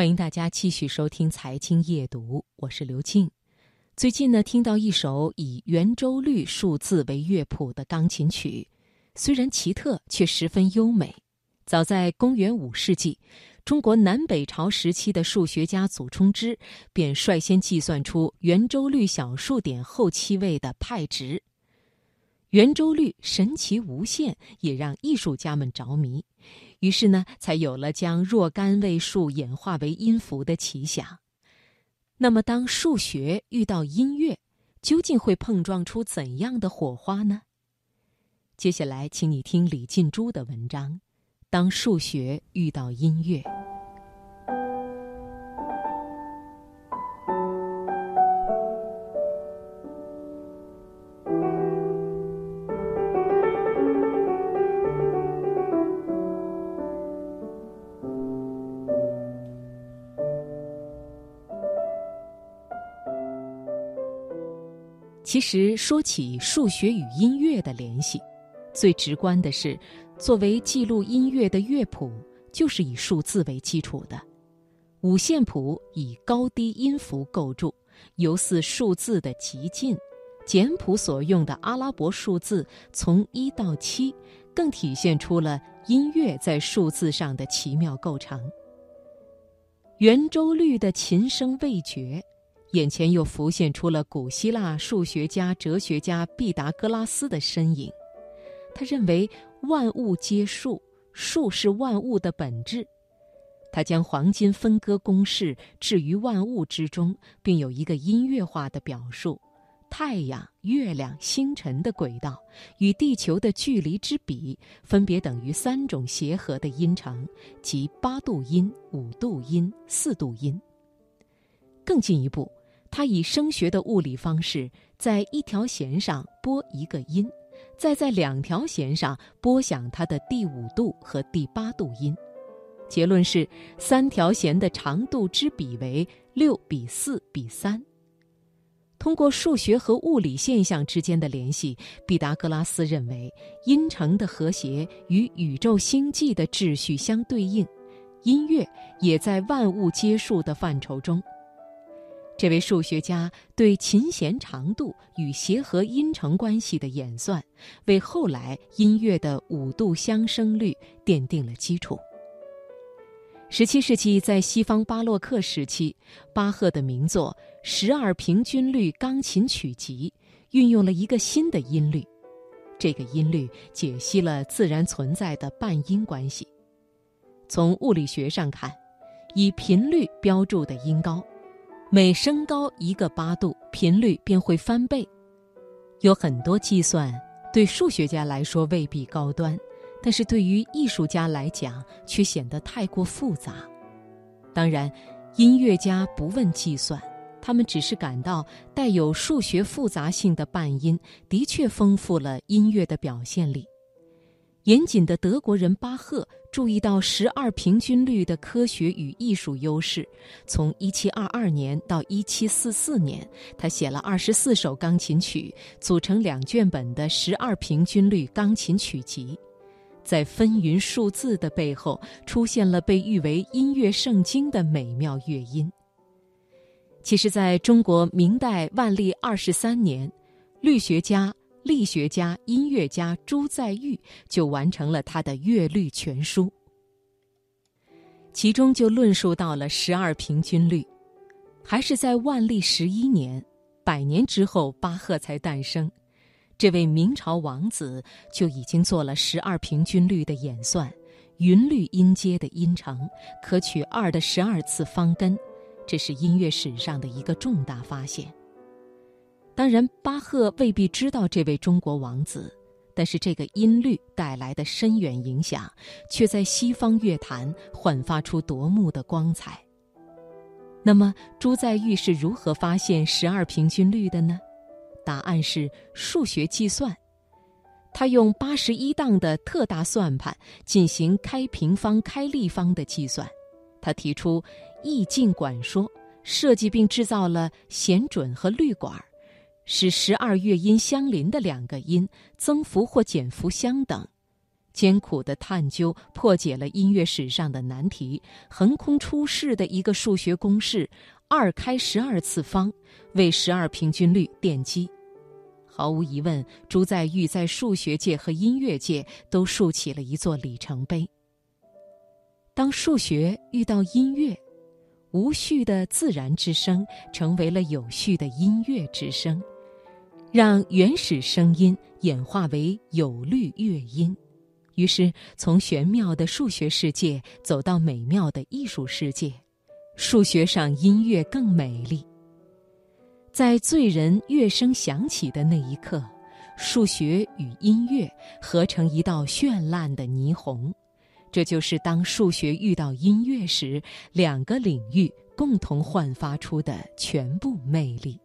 欢迎大家继续收听《财经夜读》，我是刘静。最近呢，听到一首以圆周率数字为乐谱的钢琴曲，虽然奇特，却十分优美。早在公元五世纪，中国南北朝时期的数学家祖冲之便率先计算出圆周率小数点后七位的派值。圆周率神奇无限，也让艺术家们着迷。于是呢，才有了将若干位数演化为音符的奇想。那么，当数学遇到音乐，究竟会碰撞出怎样的火花呢？接下来，请你听李进珠的文章：当数学遇到音乐。其实说起数学与音乐的联系，最直观的是，作为记录音乐的乐谱就是以数字为基础的。五线谱以高低音符构筑，犹似数字的极进；简谱所用的阿拉伯数字从一到七，更体现出了音乐在数字上的奇妙构成。圆周率的琴声未绝。眼前又浮现出了古希腊数学家、哲学家毕达哥拉斯的身影。他认为万物皆数，数是万物的本质。他将黄金分割公式置于万物之中，并有一个音乐化的表述：太阳、月亮、星辰的轨道与地球的距离之比，分别等于三种协和的音程，即八度音、五度音、四度音。更进一步。他以声学的物理方式，在一条弦上拨一个音，再在两条弦上拨响它的第五度和第八度音。结论是，三条弦的长度之比为六比四比三。通过数学和物理现象之间的联系，毕达哥拉斯认为音程的和谐与宇宙星际的秩序相对应，音乐也在万物皆数的范畴中。这位数学家对琴弦长度与协和音程关系的演算，为后来音乐的五度相生律奠定了基础。十七世纪，在西方巴洛克时期，巴赫的名作《十二平均律钢琴曲集》运用了一个新的音律，这个音律解析了自然存在的半音关系。从物理学上看，以频率标注的音高。每升高一个八度，频率便会翻倍。有很多计算对数学家来说未必高端，但是对于艺术家来讲却显得太过复杂。当然，音乐家不问计算，他们只是感到带有数学复杂性的半音的确丰富了音乐的表现力。严谨的德国人巴赫注意到十二平均律的科学与艺术优势。从一七二二年到一七四四年，他写了二十四首钢琴曲，组成两卷本的《十二平均律钢琴曲集》。在纷纭数字的背后，出现了被誉为音乐圣经的美妙乐音。其实，在中国明代万历二十三年，律学家。力学家、音乐家朱载堉就完成了他的《乐律全书》，其中就论述到了十二平均律。还是在万历十一年，百年之后，巴赫才诞生。这位明朝王子就已经做了十二平均律的演算，匀律音阶的音程可取二的十二次方根，这是音乐史上的一个重大发现。当然，巴赫未必知道这位中国王子，但是这个音律带来的深远影响，却在西方乐坛焕发出夺目的光彩。那么，朱载堉是如何发现十二平均律的呢？答案是数学计算。他用八十一档的特大算盘进行开平方、开立方的计算。他提出意境管说，设计并制造了弦准和律管。使十二乐音相邻的两个音增幅或减幅相等，艰苦的探究破解了音乐史上的难题，横空出世的一个数学公式“二开十二次方”为十二平均律奠基。毫无疑问，朱载堉在数学界和音乐界都竖起了一座里程碑。当数学遇到音乐，无序的自然之声成为了有序的音乐之声，让原始声音演化为有律乐音。于是，从玄妙的数学世界走到美妙的艺术世界，数学上音乐更美丽。在醉人乐声响起的那一刻，数学与音乐合成一道绚烂的霓虹。这就是当数学遇到音乐时，两个领域共同焕发出的全部魅力。